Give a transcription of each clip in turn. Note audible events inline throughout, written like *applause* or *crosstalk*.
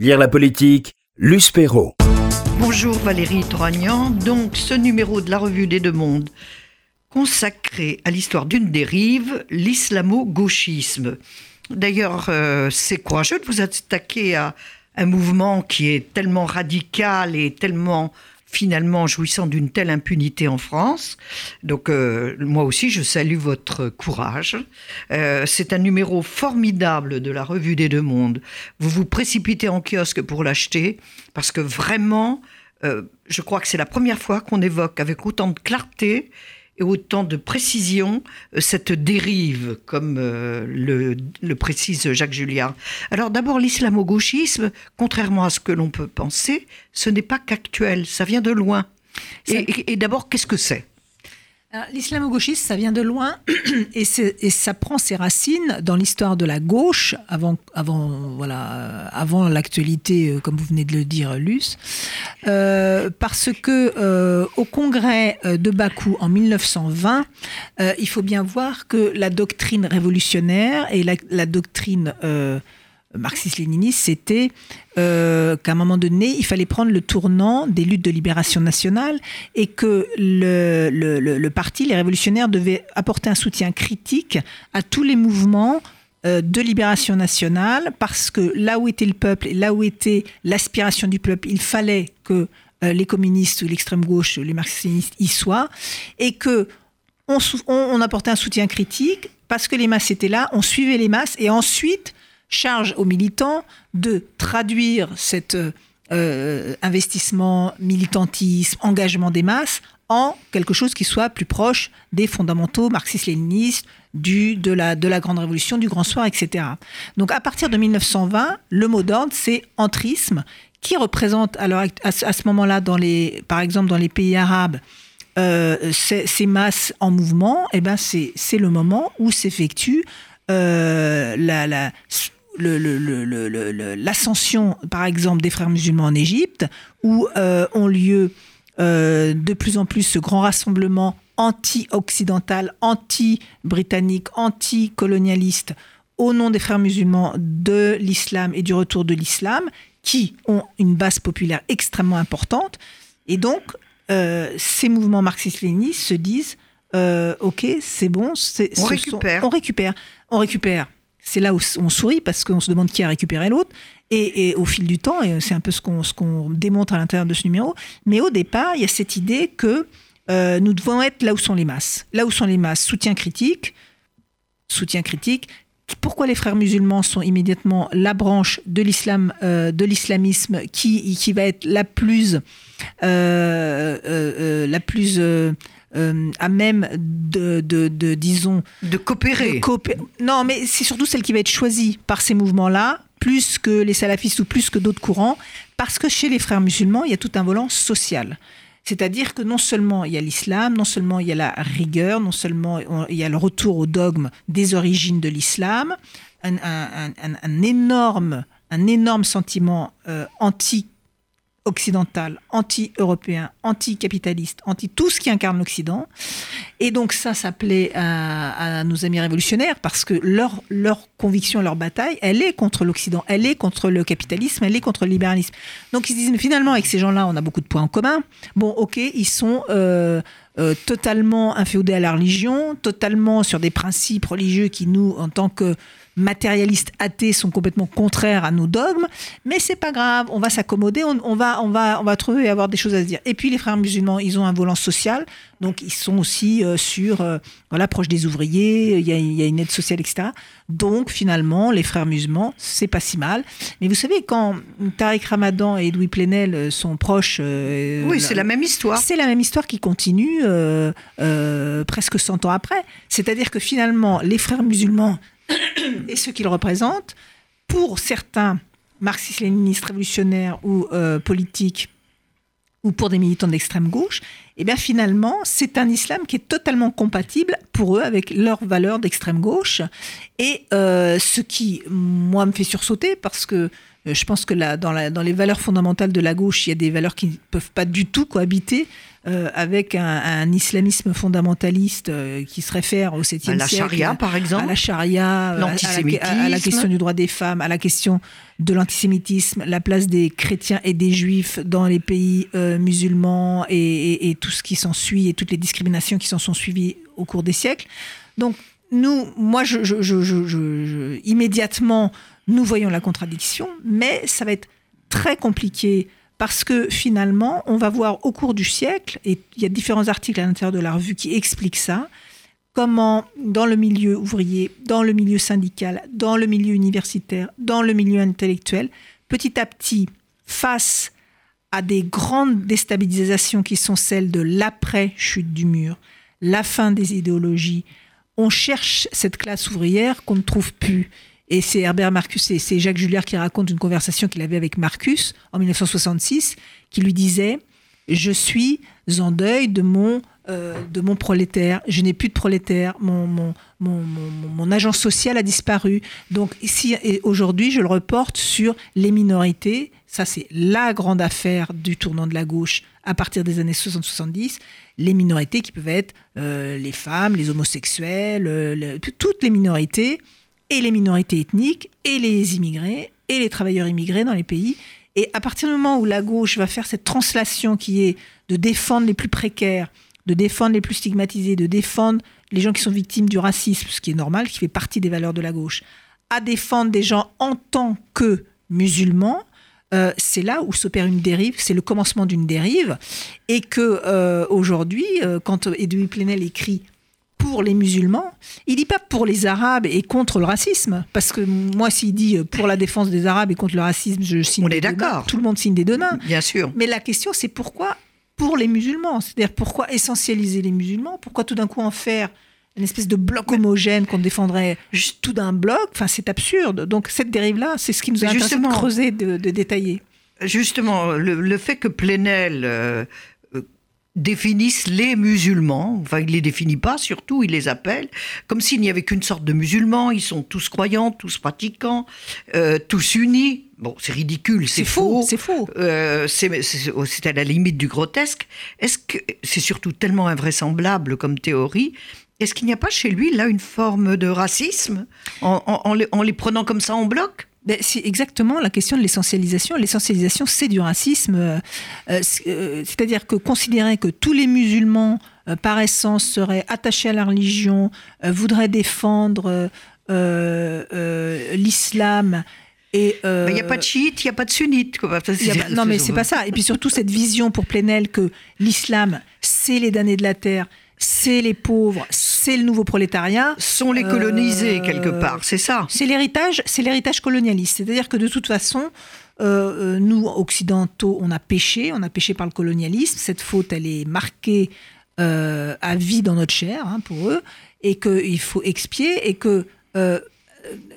Lire la politique, Luce Perrault. Bonjour Valérie Trognan. Donc, ce numéro de la Revue des Deux Mondes, consacré à l'histoire d'une dérive, l'islamo-gauchisme. D'ailleurs, euh, c'est courageux de vous attaquer à un mouvement qui est tellement radical et tellement finalement jouissant d'une telle impunité en France. Donc euh, moi aussi, je salue votre courage. Euh, c'est un numéro formidable de la Revue des Deux Mondes. Vous vous précipitez en kiosque pour l'acheter parce que vraiment, euh, je crois que c'est la première fois qu'on évoque avec autant de clarté et autant de précision euh, cette dérive, comme euh, le, précise Jacques Julliard. Alors d'abord, l'islamo-gauchisme, contrairement à ce que l'on peut penser, ce n'est pas qu'actuel, ça vient de loin. et d'abord, qu'est-ce que c'est? L'islamo-gauchisme, ça vient de loin *clears throat* et, ça prend ses racines dans l'histoire de la gauche, avant, avant, voilà, avant l'actualité, euh, comme vous venez de le dire, Luce, euh, parce que euh, au congrès de Bakou en 1920, il faut bien voir que la doctrine révolutionnaire et la doctrine marxiste-léniniste, c'était euh, qu'à un moment donné, il fallait prendre le tournant des luttes de libération nationale et que le, le, parti, les révolutionnaires, devaient apporter un soutien critique à tous les mouvements euh, de libération nationale parce que là où était le peuple et là où était l'aspiration du peuple, il fallait que euh, les communistes ou l'extrême gauche, les marxistes y soient et que on, on apportait un soutien critique parce que les masses étaient là, on suivait les masses et ensuite charge aux militants de traduire cet euh, investissement, militantisme, engagement des masses en quelque chose qui soit plus proche des fondamentaux marxistes-léninistes, de, la, de la Grande Révolution, du Grand Soir, etc. Donc à partir de 1920, le mot d'ordre, c'est entrisme, qui représente, alors à, ce moment-là, par exemple dans les pays arabes, euh, ces, masses en mouvement, eh ben c'est le moment où s'effectue euh, la, l'ascension, par exemple, des frères musulmans en Égypte, où euh, ont lieu euh, de plus en plus ce grand rassemblement anti-occidental, anti-britannique, anti-colonialiste au nom des frères musulmans de l'islam et du retour de l'islam, qui ont une base populaire extrêmement importante. Et donc, euh, ces mouvements marxistes-léninistes se disent, OK, c'est bon, on récupère. on récupère. On récupère c'est là où on sourit parce qu'on se demande qui a récupéré l'autre. Et, au fil du temps, et c'est un peu ce qu'on démontre à l'intérieur de ce numéro, mais au départ, il y a cette idée que euh, nous devons être là où sont les masses. Là où sont les masses, soutien critique, soutien critique. Pourquoi les frères musulmans sont immédiatement la branche de l'islam, euh, de l'islamisme qui, qui va être la plus, euh, la plus euh, à même de, de, disons... De coopérer. non, mais c'est surtout celle qui va être choisie par ces mouvements-là, plus que les salafistes ou plus que d'autres courants, parce que chez les frères musulmans, il y a tout un volant social. C'est-à-dire que non seulement il y a l'islam, non seulement il y a la rigueur, non seulement il y a le retour au dogme des origines de l'islam, un, énorme, un énorme sentiment euh, anti occidental, anti-européen, anti-capitaliste, anti tout ce qui incarne l'Occident. Et donc ça, ça plaît à, nos amis révolutionnaires parce que leur, leur conviction, leur bataille, elle est contre l'Occident, elle est contre le capitalisme, elle est contre le libéralisme. Donc ils se disent, mais finalement, avec ces gens-là, on a beaucoup de points en commun. Bon, ok, ils sont... Euh, euh, totalement inféodés à la religion, totalement sur des principes religieux qui nous, en tant que matérialistes athées sont complètement contraires à nos dogmes, mais c'est pas grave, on va s'accommoder, on, va, on, va, on va trouver avoir des choses à se dire. Et puis les frères musulmans, ils ont un volant social, donc ils sont aussi euh, sur euh, voilà proche des ouvriers, il y, a, il y, a, une aide sociale, etc. Donc finalement, les frères musulmans, c'est pas si mal. Mais vous savez, quand Tariq Ramadan et Edoui Plenel euh, sont proches, oui, c'est la même histoire. C'est la même histoire qui continue presque 100 ans après. C'est-à-dire que finalement, les frères musulmans et ce qu'ils représentent, pour certains marxistes-léninistes révolutionnaires ou euh, politiques, ou pour des militants d'extrême gauche, eh bien finalement, c'est un islam qui est totalement compatible pour eux avec leurs valeurs d'extrême gauche. Et euh, ce qui, moi, me fait sursauter, parce que je pense que dans, la, dans les valeurs fondamentales de la gauche, il y a des valeurs qui ne peuvent pas du tout cohabiter euh, avec un, un, islamisme fondamentaliste euh, qui se réfère au 7e siècle. À la charia, par exemple. À la charia, l'antisémitisme. À, à, la question du droit des femmes, à la question de l'antisémitisme, la place des chrétiens et des juifs dans les pays euh, musulmans et, et, et, tout ce qui s'ensuit et toutes les discriminations qui s'en sont suivies au cours des siècles. Donc, nous, moi, je, je, je, immédiatement, nous voyons la contradiction, mais ça va être très compliqué parce que finalement, on va voir au cours du siècle, et il y a différents articles à l'intérieur de la revue qui expliquent ça, comment dans le milieu ouvrier, dans le milieu syndical, dans le milieu universitaire, dans le milieu intellectuel, petit à petit, face à des grandes déstabilisations qui sont celles de l'après-chute du mur, la fin des idéologies, on cherche cette classe ouvrière qu'on ne trouve plus. Et c'est Herbert Marcus, et c'est Jacques Julliard qui raconte une conversation qu'il avait avec Marcus en 1966, qui lui disait Je suis en deuil de mon, euh, de mon prolétaire, je n'ai plus de prolétaire, mon, mon, mon, mon, agent social a disparu. Donc, ici, aujourd'hui, je le reporte sur les minorités. Ça, c'est la grande affaire du tournant de la gauche à partir des années 60-70 les minorités qui peuvent être euh, les femmes, les homosexuels, euh, toutes les minorités, et les minorités ethniques, et les immigrés, et les travailleurs immigrés dans les pays. Et à partir du moment où la gauche va faire cette translation qui est de défendre les plus précaires, de défendre les plus stigmatisés, de défendre les gens qui sont victimes du racisme, ce qui est normal, qui fait partie des valeurs de la gauche, à défendre des gens en tant que musulmans, euh, c'est là où s'opère une dérive, c'est le commencement d'une dérive, et que euh, aujourd'hui, euh, quand Edoui Plenel écrit pour les musulmans, il dit pas pour les Arabes et contre le racisme, parce que moi, s'il dit pour la défense des Arabes et contre le racisme, je signe. On est d'accord. Tout le monde signe des deux mains. Bien sûr. Mais la question, c'est pourquoi pour les musulmans? C'est-à-dire pourquoi essentialiser les musulmans? Pourquoi tout d'un coup en faire une espèce de bloc homogène qu'on défendrait juste tout d'un bloc? Enfin, c'est absurde. Donc cette dérive-là, c'est ce qui nous a intéressé de creuser, de, de, détailler. Justement, le, le fait que Plenel euh, euh, définisse les musulmans, enfin il les définit pas, surtout il les appelle, comme s'il n'y avait qu'une sorte de musulmans, ils sont tous croyants, tous pratiquants, euh, tous unis. Bon, c'est ridicule, c'est faux. C'est faux. Euh, c'est à la limite du grotesque. Est-ce que c'est surtout tellement invraisemblable comme théorie est-ce qu'il n'y a pas chez lui, là, une forme de racisme en, en, les, en les, prenant comme ça en bloc? Ben, c'est exactement la question de l'essentialisation. L'essentialisation, c'est du racisme. Euh, euh, c'est-à-dire que considérer que tous les musulmans, euh, par essence, seraient attachés à la religion, euh, voudraient défendre euh, l'islam il n'y a pas de chiite, il n'y a pas de sunnite. non, mais c'est pas ça. Et puis surtout cette vision pour Plenel que l'islam, c'est les damnés de la terre, c'est les pauvres, c'est le nouveau prolétariat. Sont les colonisés euh, quelque part, c'est ça. C'est l'héritage, c'est l'héritage colonialiste. C'est-à-dire que de toute façon, euh, euh, nous occidentaux, on a péché, on a péché par le colonialisme. Cette faute, elle est marquée à vie dans notre chair hein, pour eux, et qu'il faut expier, et que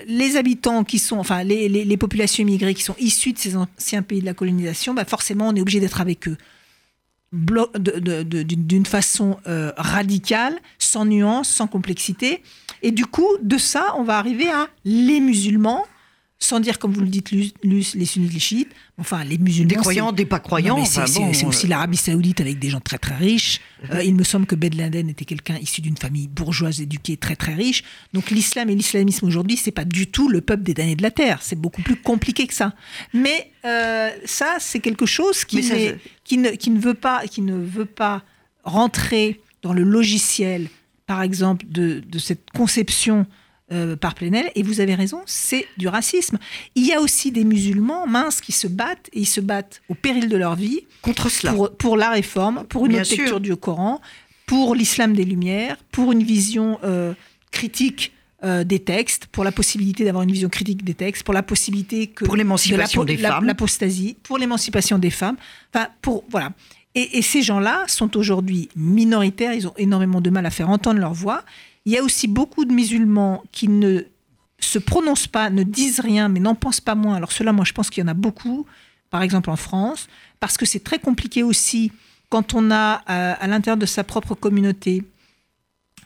les habitants qui sont, enfin les, les, populations immigrées qui sont issues de ces anciens pays de la colonisation, bah forcément on est obligé d'être avec eux d'une façon euh, radicale, sans nuance, sans complexité. Et du coup, de ça, on va arriver à les musulmans sans dire, comme vous le dites, les sunnites, les chiites, enfin les musulmans. Des croyants, des pas croyants. C'est aussi l'Arabie Saoudite avec des gens très très riches. Euh, il me semble que Ben Laden était quelqu'un issu d'une famille bourgeoise éduquée très très riche. Donc l'islam et l'islamisme aujourd'hui, c'est pas du tout le peuple des damnés de la terre. C'est beaucoup plus compliqué que ça. Mais euh, ça, c'est quelque chose qui, qui, ne, qui, ne veut pas, qui ne veut pas rentrer dans le logiciel, par exemple, de, de cette conception euh, par Plenel. Et vous avez raison, c'est du racisme. Il y a aussi des musulmans minces qui se battent, et ils se battent au péril de leur vie. Contre cela. Pour, la réforme, pour une autre lecture du Coran, pour l'islam des Lumières, pour une vision euh, critique euh, des textes, pour la possibilité d'avoir une vision critique des textes, pour la possibilité que pour l'émancipation des femmes, l'apostasie, pour l'émancipation des femmes. Enfin, pour voilà. Et, et ces gens-là sont aujourd'hui minoritaires. Ils ont énormément de mal à faire entendre leur voix. Il y a aussi beaucoup de musulmans qui ne se prononcent pas, ne disent rien, mais n'en pensent pas moins. Alors cela, moi, je pense qu'il y en a beaucoup, par exemple en France, parce que c'est très compliqué aussi quand on a euh, à l'intérieur de sa propre communauté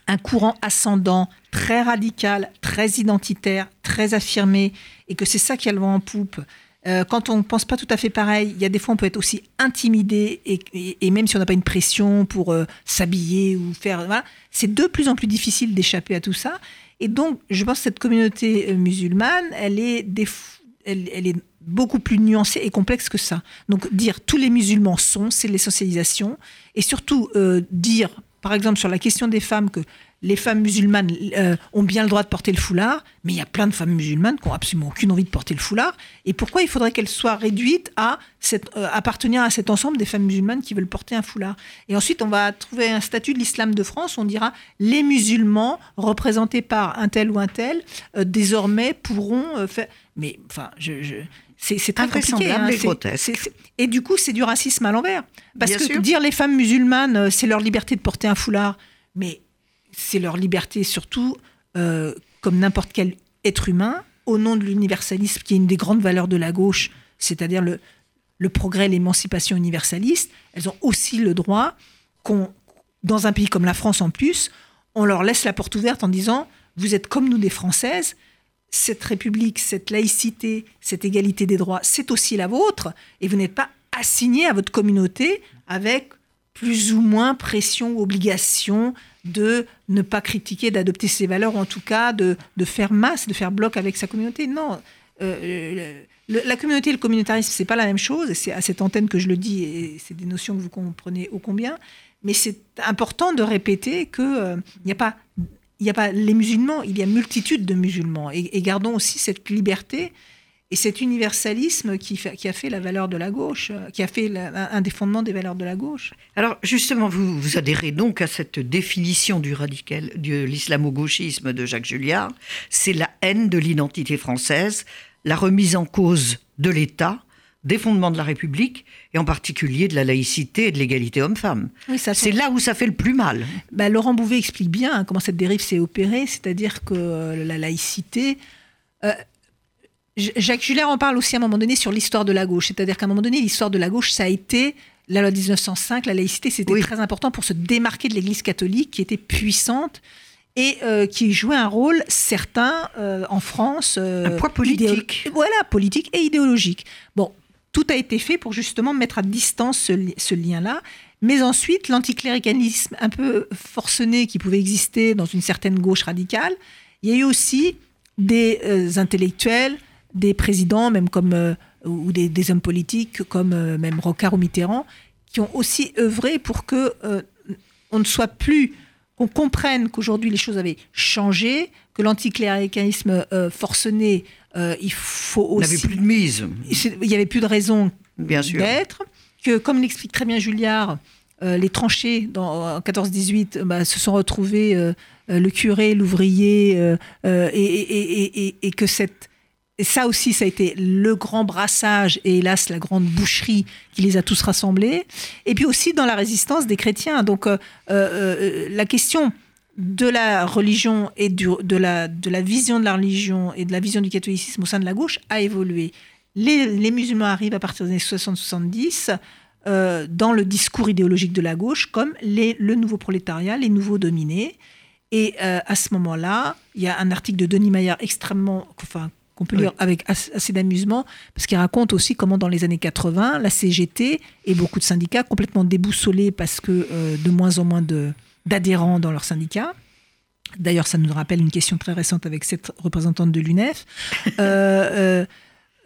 un courant ascendant très radical, très identitaire, très affirmé, et que c'est ça qui a le vent en poupe. Euh, quand on ne pense pas tout à fait pareil, il y a des fois on peut être aussi intimidé et, même si on n'a pas une pression pour euh, s'habiller ou faire, voilà, c'est de plus en plus difficile d'échapper à tout ça. Et donc, je pense que cette communauté euh, musulmane, elle est, elle, elle, est beaucoup plus nuancée et complexe que ça. Donc, dire tous les musulmans sont, c'est l'essentialisation. Et surtout, dire, par exemple, sur la question des femmes, que les femmes musulmanes euh, ont bien le droit de porter le foulard, mais il y a plein de femmes musulmanes qui n'ont absolument aucune envie de porter le foulard. Et pourquoi il faudrait qu'elles soient réduites à euh, appartenir à cet ensemble des femmes musulmanes qui veulent porter un foulard? Et ensuite, on va trouver un statut de l'islam de France, on dira les musulmans représentés par un tel ou un tel, euh, désormais pourront faire... Mais enfin, je, c'est très compliqué. Hein, et du coup, c'est du racisme à l'envers. Parce que dire les femmes musulmanes, c'est leur liberté de porter un foulard, mais c'est leur liberté surtout, euh, comme n'importe quel être humain, au nom de l'universalisme qui est une des grandes valeurs de la gauche, c'est-à-dire le, progrès, l'émancipation universaliste, elles ont aussi le droit dans un pays comme la France en plus, on leur laisse la porte ouverte en disant, vous êtes comme nous des Françaises, cette République, cette laïcité, cette égalité des droits, c'est aussi la vôtre, et vous n'êtes pas assigné à votre communauté avec plus ou moins pression obligation de ne pas critiquer, d'adopter ses valeurs, en tout cas de, faire masse, de faire bloc avec sa communauté. Non. Euh, la communauté et le communautarisme, c'est pas la même chose, c'est à cette antenne que je le dis, et c'est des notions que vous comprenez ô combien, mais c'est important de répéter qu'il euh, n'y a pas il a pas les musulmans, il y a multitude de musulmans. Et, gardons aussi cette liberté et cet universalisme qui, qui, a fait la valeur de la gauche, euh, qui a fait un des fondements des valeurs de la gauche. Alors justement, vous, vous adhérez donc à cette définition du radical, de l'islamo-gauchisme de Jacques Julliard. C'est la haine de l'identité française, la remise en cause de l'État, des fondements de la République, et en particulier de la laïcité et de l'égalité homme-femme. c'est là où ça fait le plus mal. Bah, Laurent Bouvet explique bien hein, comment cette dérive s'est opérée, c'est-à-dire que euh, la laïcité... Euh, Jacques Julliard en parle aussi à un moment donné sur l'histoire de la gauche. C'est-à-dire qu'à un moment donné, l'histoire de la gauche, ça a été la loi 1905, la laïcité, c'était très important pour se démarquer de l'Église catholique qui était puissante et euh, qui jouait un rôle certain euh, en France. Euh, un poids politique. Voilà, politique et idéologique. Bon, tout a été fait pour justement mettre à distance ce, ce lien-là. Mais ensuite, l'anticléricalisme un peu forcené qui pouvait exister dans une certaine gauche radicale, il y a eu aussi des intellectuels, des présidents, même comme euh, ou des, hommes politiques comme euh, même Rocard ou Mitterrand, qui ont aussi œuvré pour que euh, on ne soit plus, qu'on comprenne qu'aujourd'hui les choses avaient changé, que l'anticléricalisme forcené, il faut aussi. Il n'y avait plus de mise. Il n'y avait plus de raison d'être. Que, comme l'explique très bien Julliard, les tranchées dans, en 14-18 bah, se sont retrouvés le curé, l'ouvrier, et, et, que cette et ça aussi, ça a été le grand brassage et hélas la grande boucherie qui les a tous rassemblés. Et puis aussi dans la résistance des chrétiens. Donc euh, euh, euh, la question de la religion et de, la, de la vision de la religion et de la vision du catholicisme au sein de la gauche a évolué. Les, musulmans arrivent à partir des années 60-70 dans le discours idéologique de la gauche comme les, le nouveau prolétariat, les nouveaux dominés. Et à ce moment-là, il y a un article de Denis Maillard extrêmement, enfin, qu'on peut lire avec assez d'amusement, parce qu'il raconte aussi comment dans les années 80, la CGT et beaucoup de syndicats complètement déboussolés parce que euh, de moins en moins d'adhérents dans leurs syndicats. D'ailleurs, ça nous rappelle une question très récente avec cette représentante de l'UNEF. *laughs* Euh,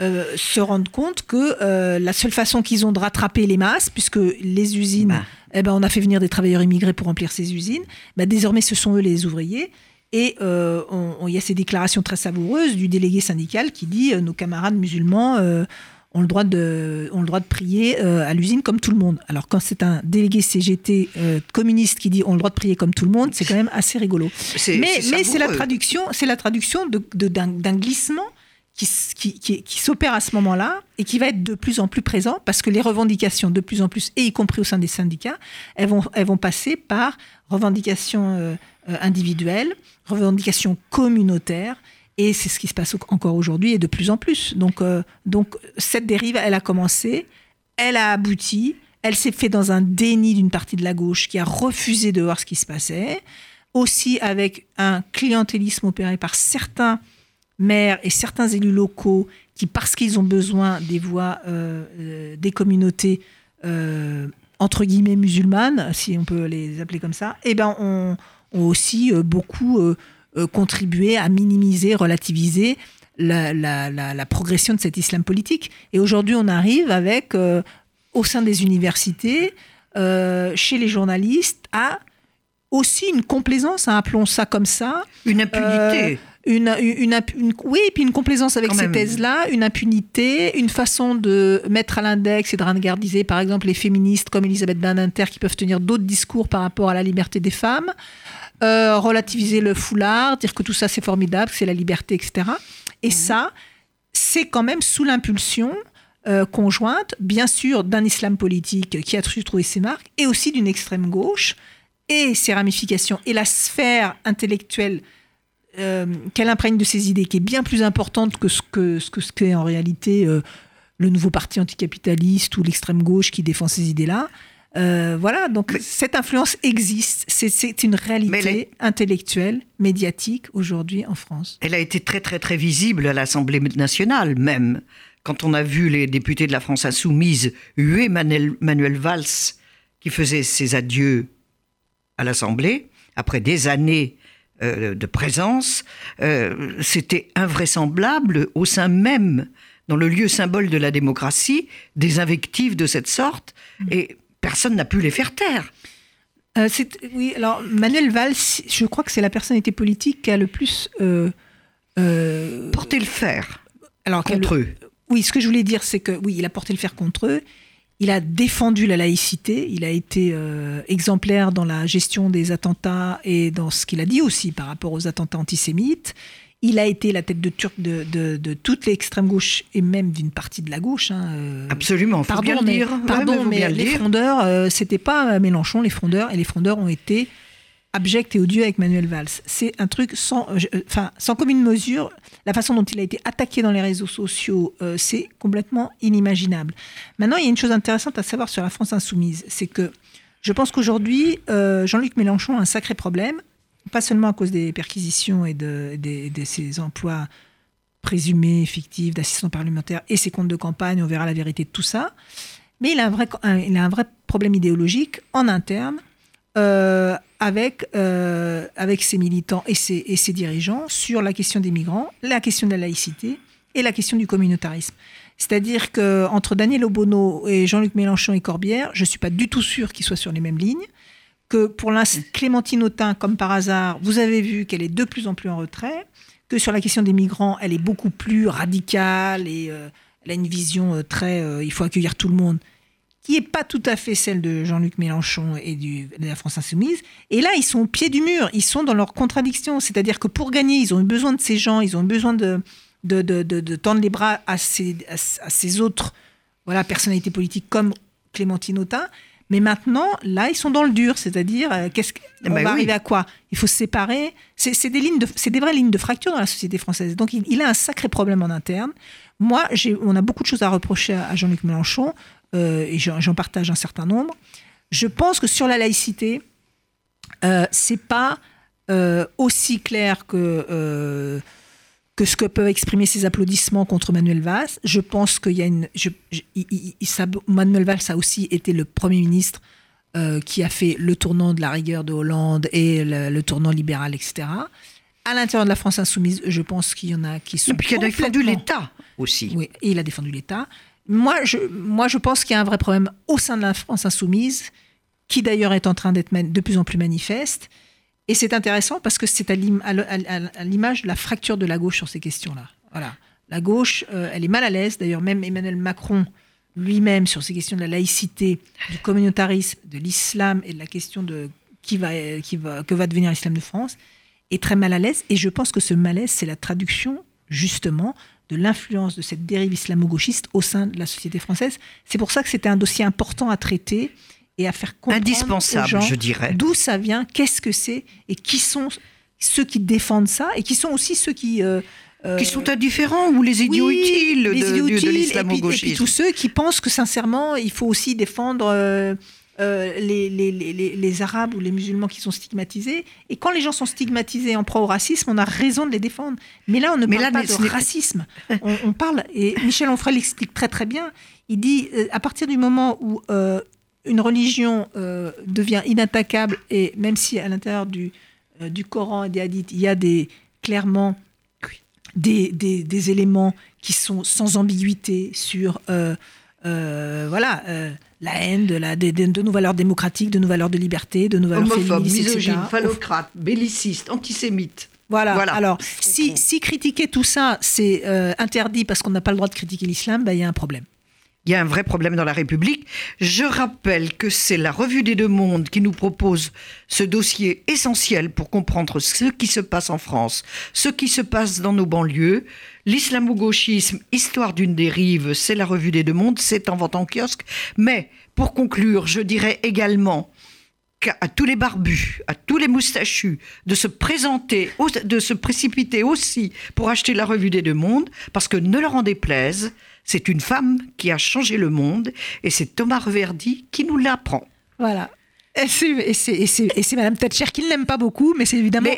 euh, se rendent compte que la seule façon qu'ils ont de rattraper les masses, puisque les usines, bah. eh ben, on a fait venir des travailleurs immigrés pour remplir ces usines, bah, désormais ce sont eux les ouvriers. Et euh, il y a ces déclarations très savoureuses du délégué syndical qui dit euh, nos camarades musulmans euh, ont, le droit de, ont le droit de prier à l'usine comme tout le monde. Alors quand c'est un délégué CGT communiste qui dit ont le droit de prier comme tout le monde, c'est quand même assez rigolo. Mais, c'est la traduction, c'est la traduction d'un glissement qui, qui, qui, s'opère à ce moment-là et qui va être de plus en plus présent parce que les revendications, de plus en plus, et y compris au sein des syndicats, elles vont, elles vont passer par revendications euh, individuelles, revendications communautaires. Et c'est ce qui se passe encore aujourd'hui et de plus en plus. Donc, euh, donc cette dérive, elle a commencé, elle a abouti, elle s'est faite dans un déni d'une partie de la gauche qui a refusé de voir ce qui se passait, aussi avec un clientélisme opéré par certains maires et certains élus locaux qui, parce qu'ils ont besoin des voix des communautés entre guillemets musulmanes, si on peut les appeler comme ça, eh ben, ont, aussi beaucoup contribué à minimiser, relativiser la, progression de cet islam politique. Et aujourd'hui, on arrive avec, euh, au sein des universités, euh, chez les journalistes, à aussi une complaisance, hein, appelons ça comme ça. Une impunité. Euh, une, une, oui, et puis une complaisance avec ces thèses-là, une impunité, une façon de mettre à l'index et de ringardiser, par exemple, les féministes comme Elisabeth Badinter qui peuvent tenir d'autres discours par rapport à la liberté des femmes, relativiser le foulard, dire que tout ça c'est formidable, que c'est la liberté, etc. Et ça, c'est quand même sous l'impulsion euh, conjointe, bien sûr, d'un islam politique qui a trouvé ses marques, et aussi d'une extrême gauche, et ses ramifications, et la sphère intellectuelle euh, qu'elle imprègne de ses idées, qui est bien plus importante que ce que ce que ce qu'est en réalité euh, le nouveau parti anticapitaliste ou l'extrême gauche qui défend ces idées-là. Euh, voilà, donc cette influence existe. C'est une réalité intellectuelle, médiatique aujourd'hui en France. Elle a été très très très visible à l'Assemblée nationale même. Quand on a vu les députés de la France insoumise huer Manuel, Valls qui faisait ses adieux à l'Assemblée, après des années euh, de présence, euh, c'était invraisemblable au sein même, dans le lieu symbole de la démocratie, des invectives de cette sorte. Mm. Et personne n'a pu les faire taire. Euh, oui, alors Manuel Valls, je crois que c'est la personnalité politique qui a le plus euh, euh, porté le fer alors, contre eux. Oui, ce que je voulais dire, c'est que oui, il a porté le fer contre eux. Il a défendu la laïcité. Il a été exemplaire dans la gestion des attentats et dans ce qu'il a dit aussi par rapport aux attentats antisémites. Il a été la tête de turc de, de, de toute l'extrême gauche et même d'une partie de la gauche. Hein, euh. Absolument, pardon, bien mais, dire. Pardon, mais, les frondeurs, euh, c'était pas Mélenchon, les frondeurs, et les frondeurs ont été abjects et odieux avec Manuel Valls. C'est un truc sans, euh, sans commune mesure. La façon dont il a été attaqué dans les réseaux sociaux, c'est complètement inimaginable. Maintenant, il y a une chose intéressante à savoir sur la France insoumise, c'est que je pense qu'aujourd'hui, Jean-Luc Mélenchon a un sacré problème pas seulement à cause des perquisitions et de, ses emplois présumés, fictifs, d'assistants parlementaires et ses comptes de campagne, on verra la vérité de tout ça, mais il a un vrai, problème idéologique en interne euh, avec, euh, avec ses militants et ses, dirigeants sur la question des migrants, la question de la laïcité et la question du communautarisme. C'est-à-dire qu'entre Daniel Obono et Jean-Luc Mélenchon et Corbière, je ne suis pas du tout sûr qu'ils soient sur les mêmes lignes que pour l'instant, Clémentine Autain, comme par hasard, vous avez vu qu'elle est de plus en plus en retrait, que sur la question des migrants, elle est beaucoup plus radicale et euh, elle a une vision euh, très euh, il faut accueillir tout le monde, qui n'est pas tout à fait celle de Jean-Luc Mélenchon et de la France Insoumise. Et là, ils sont au pied du mur, ils sont dans leur contradiction. C'est-à-dire que pour gagner, ils ont eu besoin de ces gens, ils ont eu besoin de, tendre les bras à ces, à, ces autres voilà, personnalités politiques comme Clémentine Autain. Mais maintenant, là, ils sont dans le dur, c'est-à-dire, euh, qu'est-ce qu'on bah va arriver à quoi? Il faut se séparer. C'est des lignes, c'est des vraies lignes de fracture dans la société française. Donc, il, a un sacré problème en interne. Moi, on a beaucoup de choses à reprocher à, Jean-Luc Mélenchon, euh, et j'en partage un certain nombre. Je pense que sur la laïcité, euh, c'est pas euh, aussi clair que que ce que peuvent exprimer ces applaudissements contre Manuel Valls. Je pense qu'il y a une. Manuel Valls a aussi été le Premier ministre euh, qui a fait le tournant de la rigueur de Hollande et le, tournant libéral, etc. À l'intérieur de la France insoumise, je pense qu'il y en a qui sont. Et puis il a défendu l'État aussi. Oui, et il a défendu l'État. Moi je, moi, je pense qu'il y a un vrai problème au sein de la France insoumise, qui d'ailleurs est en train d'être de plus en plus manifeste et c'est intéressant parce que c'est à l'image de la fracture de la gauche sur ces questions-là. Voilà. La gauche, euh, elle est mal à l'aise. D'ailleurs, même Emmanuel Macron lui-même, sur ces questions de la laïcité, du communautarisme, de l'islam et de la question de qui qui va, que va devenir l'islam de France, est très mal à l'aise. Et je pense que ce malaise, c'est la traduction, justement, de l'influence de cette dérive islamo-gauchiste au sein de la société française. C'est pour ça que c'était un dossier important à traiter et à faire comprendre indispensable, gens je dirais, d'où ça vient, qu'est-ce que c'est et qui sont ceux qui défendent ça et qui sont aussi ceux qui euh, euh, qui sont indifférents ou les idiots utiles de, de, l'islamo-gauchisme. Et, puis tous ceux qui pensent que sincèrement, il faut aussi défendre euh, euh, les, les, les, les, Arabes ou les musulmans qui sont stigmatisés. Et quand les gens sont stigmatisés en pro racisme, on a raison de les défendre. Mais là, on ne parle pas de racisme. *laughs* on, parle, et Michel Onfray l'explique très très bien. Il dit, euh, à partir du moment où une religion devient inattaquable, et même si à l'intérieur du, du Coran et des hadiths, il y a des, clairement des, des, des éléments qui sont sans ambiguïté sur... voilà la haine, de, la, de, nos valeurs démocratiques, de nos valeurs de liberté, de nos valeurs Homophobe, misogyne, phallocrate, belliciste, antisémite. Voilà. Alors, si, si, critiquer tout ça, c'est euh, interdit parce qu'on n'a pas le droit de critiquer l'islam, ben, il y a un problème. Il y a un vrai problème dans la République. Je rappelle que c'est la Revue des Deux Mondes qui nous propose ce dossier essentiel pour comprendre ce qui se passe en France, ce qui se passe dans nos banlieues. L'islamo-gauchisme, histoire d'une dérive, c'est la Revue des Deux Mondes, c'est en vente en kiosque. Mais pour conclure, je dirais également à tous les barbus, à tous les moustachus, de se présenter, de se précipiter aussi pour acheter la revue des deux mondes, parce que ne leur en déplaise, c'est une femme qui a changé le monde, et c'est Thomas Reverdy qui nous l'apprend. Voilà. Et c'est Madame Thatcher qui ne l'aime pas beaucoup, mais c'est évidemment.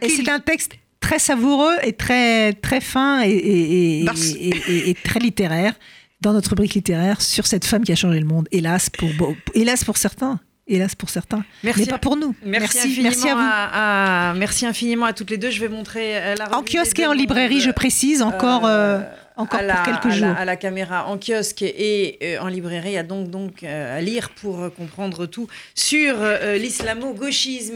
Et c'est un texte très savoureux et très, très fin et, et, très littéraire dans notre rubrique littéraire sur cette femme qui a changé le monde. Hélas pour, hélas pour certains hélas pour certains, merci, mais pas pour nous. Merci, merci, à vous. merci infiniment à toutes les deux. Je vais montrer euh, la En kiosque et en librairie, je précise, encore, euh, euh, encore pour quelques jours. à la caméra, en kiosque et en librairie, il y a donc, donc à lire pour comprendre tout sur l'islamo-gauchisme.